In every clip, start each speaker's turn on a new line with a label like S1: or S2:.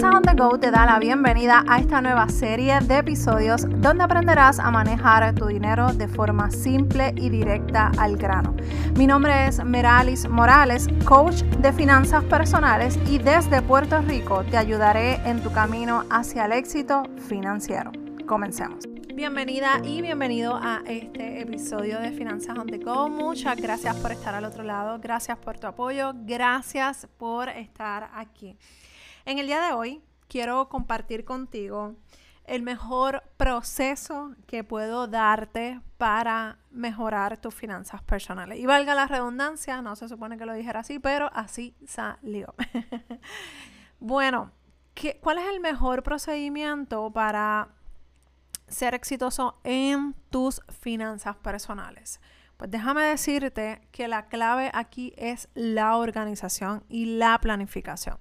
S1: Finanzas on the Go te da la bienvenida a esta nueva serie de episodios donde aprenderás a manejar tu dinero de forma simple y directa al grano. Mi nombre es Meralis Morales, coach de finanzas personales y desde Puerto Rico te ayudaré en tu camino hacia el éxito financiero. Comencemos. Bienvenida y bienvenido a este episodio de Finanzas on the Go. Muchas gracias por estar al otro lado, gracias por tu apoyo, gracias por estar aquí. En el día de hoy quiero compartir contigo el mejor proceso que puedo darte para mejorar tus finanzas personales. Y valga la redundancia, no se supone que lo dijera así, pero así salió. bueno, ¿qué, ¿cuál es el mejor procedimiento para ser exitoso en tus finanzas personales? Pues déjame decirte que la clave aquí es la organización y la planificación.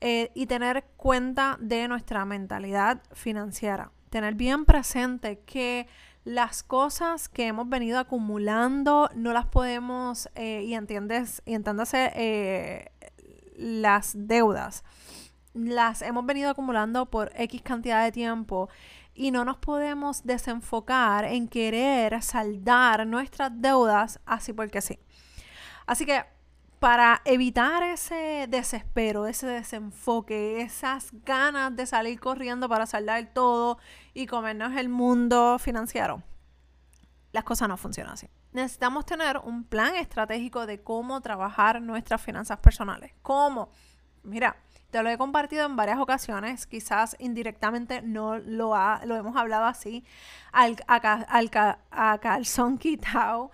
S1: Eh, y tener cuenta de nuestra mentalidad financiera. Tener bien presente que las cosas que hemos venido acumulando no las podemos, eh, y entiendes, y entiéndase eh, las deudas, las hemos venido acumulando por X cantidad de tiempo y no nos podemos desenfocar en querer saldar nuestras deudas así porque sí. Así que para evitar ese desespero, ese desenfoque, esas ganas de salir corriendo para saldar todo y comernos el mundo financiero, las cosas no funcionan así. Necesitamos tener un plan estratégico de cómo trabajar nuestras finanzas personales. ¿Cómo? Mira, te lo he compartido en varias ocasiones, quizás indirectamente no lo, ha, lo hemos hablado así, al, al, a calzón quitado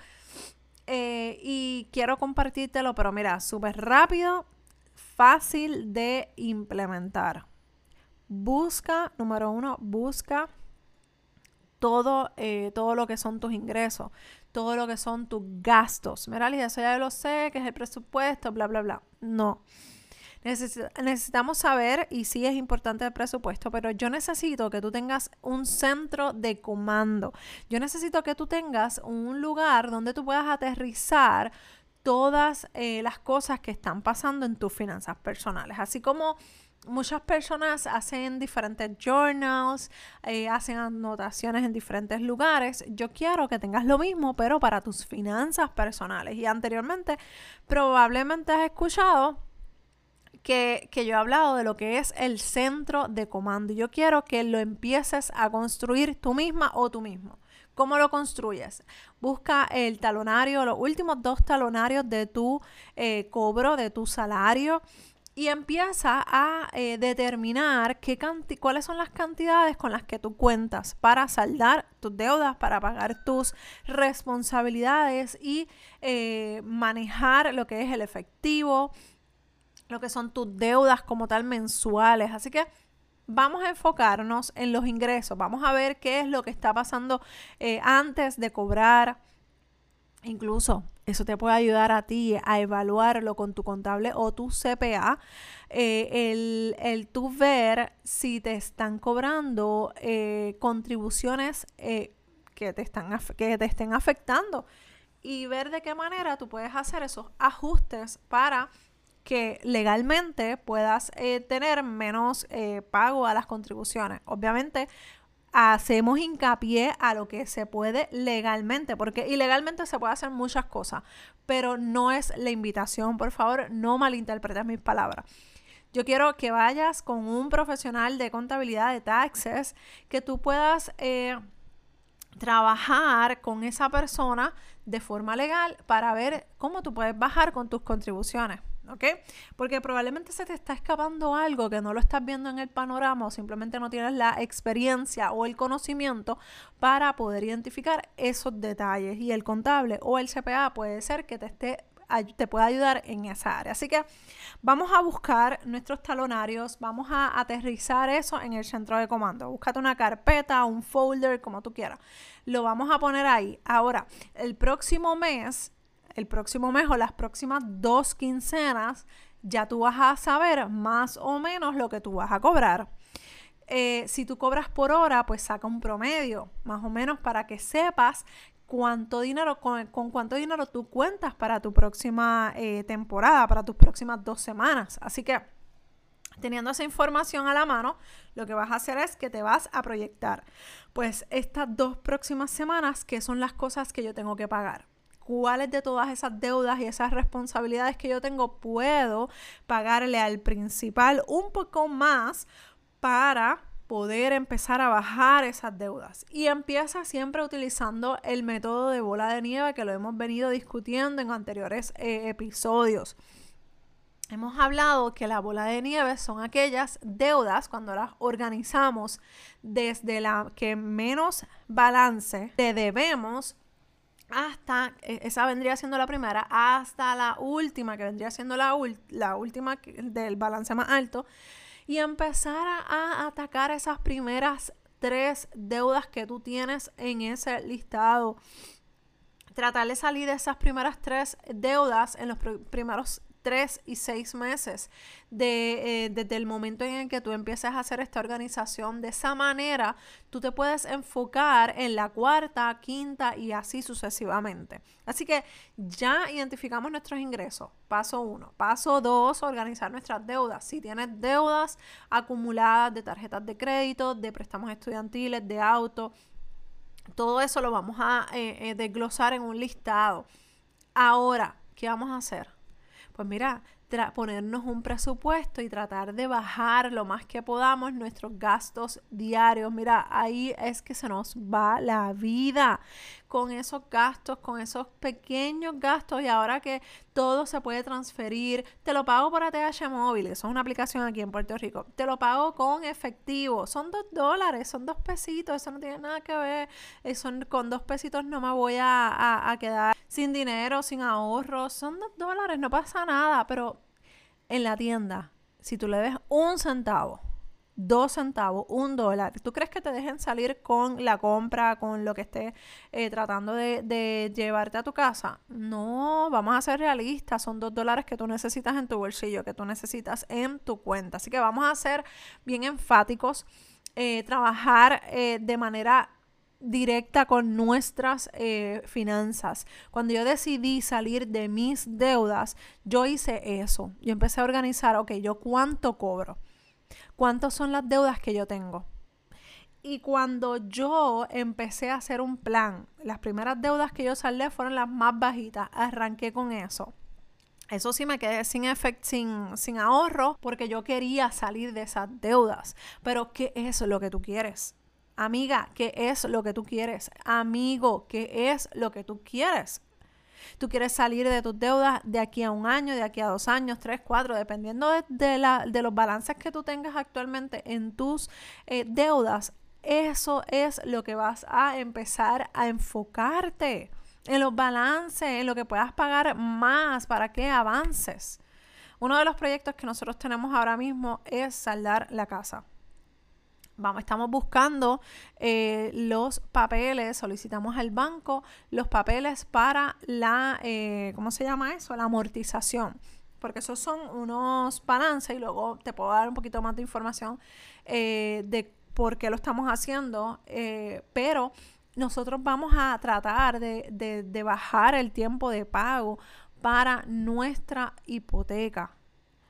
S1: eh, y quiero compartírtelo, pero mira, súper rápido, fácil de implementar. Busca, número uno, busca todo, eh, todo lo que son tus ingresos, todo lo que son tus gastos. Mira, eso ya lo sé, que es el presupuesto, bla, bla, bla. No necesitamos saber, y sí es importante el presupuesto, pero yo necesito que tú tengas un centro de comando. Yo necesito que tú tengas un lugar donde tú puedas aterrizar todas eh, las cosas que están pasando en tus finanzas personales. Así como muchas personas hacen diferentes journals, eh, hacen anotaciones en diferentes lugares. Yo quiero que tengas lo mismo, pero para tus finanzas personales. Y anteriormente probablemente has escuchado que, yo he hablado de lo que es el centro de comando. Yo quiero que lo empieces a construir tú misma o tú mismo. ¿Cómo lo construyes? Busca el talonario, los últimos dos talonarios de tu eh, cobro, de tu salario y empieza a eh, determinar qué cuáles son las cantidades con las que tú cuentas para saldar tus deudas, para pagar tus responsabilidades y eh, manejar lo que es el efectivo, lo que son tus deudas como tal mensuales. Así que vamos a enfocarnos en los ingresos, vamos a ver qué es lo que está pasando eh, antes de cobrar. Incluso eso te puede ayudar a ti a evaluarlo con tu contable o tu CPA. Eh, el, el tú ver si te están cobrando eh, contribuciones que, te están, que te estén afectando y ver de qué manera tú puedes hacer esos ajustes para que legalmente puedas eh, tener menos eh, pago a las contribuciones. Obviamente hacemos hincapié a lo que se puede legalmente, porque ilegalmente se puede hacer muchas cosas, pero no es la invitación, por favor, no malinterpretes mis palabras. Yo quiero que vayas con un profesional de contabilidad de taxes, que tú puedas eh, trabajar con esa persona de forma legal para ver cómo tú puedes bajar con tus contribuciones. ¿Ok? Porque probablemente se te está escapando algo que no lo estás viendo en el panorama o simplemente no tienes la experiencia o el conocimiento para poder identificar esos detalles. Y el contable o el CPA puede ser que te esté te pueda ayudar en esa área. Así que vamos a buscar nuestros talonarios, vamos a aterrizar eso en el centro de comando. Búscate una carpeta, un folder, como tú quieras. Lo vamos a poner ahí. Ahora, el próximo mes el próximo mes o las próximas dos quincenas, ya tú vas a saber más o menos lo que tú vas a cobrar. Eh, si tú cobras por hora, pues saca un promedio, más o menos para que sepas cuánto dinero, con, cuánto dinero tú cuentas para tu próxima eh, temporada, para tus próximas dos semanas. Así que Teniendo esa información a la mano, lo que vas a hacer es que te vas a proyectar. Pues estas dos próximas semanas, ¿qué son las cosas que yo tengo que pagar? ¿Cuáles de todas esas deudas y esas responsabilidades que yo tengo puedo pagarle al principal un poco más para poder empezar a bajar esas deudas. Y empieza siempre utilizando el método de bola de nieve que lo hemos venido discutiendo en anteriores eh, episodios. Hemos hablado que la bola de nieve son aquellas deudas cuando las organizamos desde la que menos balance te debemos hasta, e, esa vendría siendo la primera, hasta la última, que vendría siendo la, la última del balance más alto, y empezar a, atacar esas primeras tres deudas que tú tienes en ese listado. Tratar de salir de esas primeras tres deudas en los primeros tres y seis meses de, eh, desde el momento en el que tú empieces a hacer esta organización. De esa manera, tú te puedes enfocar en la cuarta, quinta y así sucesivamente. Así que ya identificamos nuestros ingresos. Paso uno. Paso dos, organizar nuestras deudas. Si tienes deudas acumuladas de tarjetas de crédito, de préstamos estudiantiles, de auto, todo eso lo vamos a eh, eh, desglosar en un listado. Ahora, ¿qué vamos a hacer? Pues mira, ponernos un presupuesto y tratar de bajar lo más que podamos nuestros gastos diarios. Mira, ahí es que se nos va la vida. Con esos gastos, con esos pequeños gastos y ahora que todo se puede transferir, te lo pago por ATH móvil, eso es una aplicación aquí en Puerto Rico, te lo pago con efectivo, son dos dólares, son dos pesitos, eso no tiene nada que ver, eh, con dos pesitos no me voy a, a quedar sin dinero, sin ahorros, son dos dólares, no pasa nada, pero en la tienda, si tú le des un centavo, dos centavos, un dólar, ¿tú crees que te dejen salir con la compra, con lo que estés eh, tratando de, llevarte a tu casa? No, vamos a ser realistas, son dos dólares que tú necesitas en tu bolsillo, que tú necesitas en tu cuenta. Así que vamos a ser bien enfáticos, eh, trabajar eh, de manera directa con nuestras eh, finanzas. Cuando yo decidí salir de mis deudas, yo hice eso. Yo empecé a organizar, ok, yo cuánto cobro, cuántas son las deudas que yo tengo. Y cuando yo empecé a hacer un plan, las primeras deudas que yo saldé fueron las más bajitas, arranqué con eso. Eso sí me quedé sin, sin, sin ahorro porque yo quería salir de esas deudas. Pero ¿qué es lo que tú quieres? Amiga, ¿qué es lo que tú quieres? Amigo, ¿qué es lo que tú quieres? Tú quieres salir de tus deudas de aquí a un año, de aquí a dos años, tres, cuatro, dependiendo de, la, de los balances que tú tengas actualmente en tus eh, deudas. Eso es lo que vas a empezar a enfocarte en los balances, en lo que puedas pagar más para que avances. Uno de los proyectos que nosotros tenemos ahora mismo es saldar la casa vamos, estamos buscando eh, los papeles, solicitamos al banco los papeles para la, eh, ¿cómo se llama eso? La amortización. Porque esos son unos balances y luego te puedo dar un poquito más de información eh, de por qué lo estamos haciendo. pero nosotros vamos a tratar de, de bajar el tiempo de pago para nuestra hipoteca.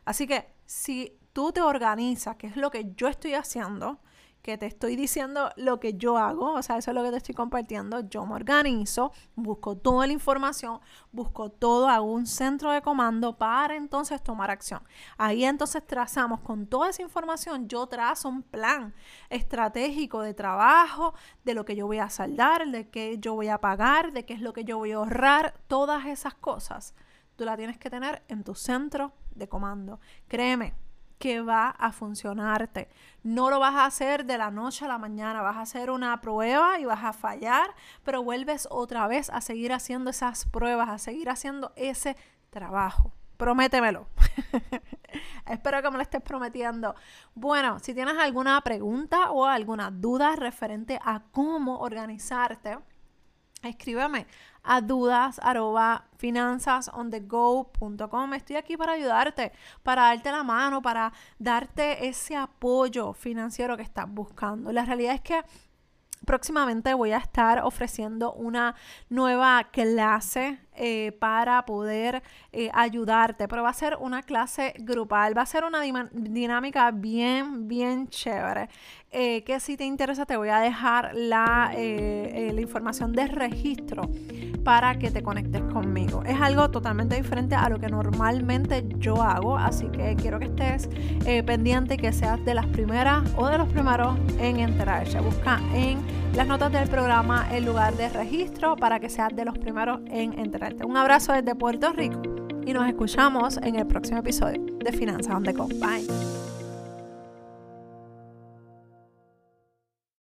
S1: Así que si tú te organizas, que es lo que yo estoy haciendo, que te estoy diciendo lo que yo hago, o sea, eso es lo que te estoy compartiendo, yo me organizo, busco toda la información, busco todo, hago un centro de comando para entonces tomar acción. Ahí entonces trazamos con toda esa información, yo trazo un plan estratégico de trabajo, de lo que yo voy a saldar, de qué yo voy a pagar, de qué es lo que yo voy a ahorrar, todas esas cosas. Tú la tienes que tener en tu centro de comando. Créeme, que va a funcionarte. No lo vas a hacer de la noche a la mañana, vas a hacer una prueba y vas a fallar, pero vuelves otra vez a seguir haciendo esas pruebas, a seguir haciendo ese trabajo. Prométemelo. Espero que me lo estés prometiendo. Bueno, si tienes alguna pregunta o alguna duda referente a cómo organizarte, escríbeme a dudas arroba finanzasonthego.com. Estoy aquí para ayudarte, para darte la mano, para darte ese apoyo financiero que estás buscando. La realidad es que próximamente voy a estar ofreciendo una nueva clase eh, para poder eh, ayudarte, pero va a ser una clase grupal, va a ser una dinámica bien, bien chévere. Eh, que si te interesa te voy a dejar la, la información de registro para que te conectes conmigo. Es algo totalmente diferente a lo que normalmente yo hago, así que quiero que estés pendiente y que seas de las primeras o de los primeros en enterarse. Busca en las notas del programa el lugar de registro para que seas de los primeros en enterarte. Un abrazo desde Puerto Rico y nos escuchamos en el próximo episodio de Finanzas on the Go. Bye.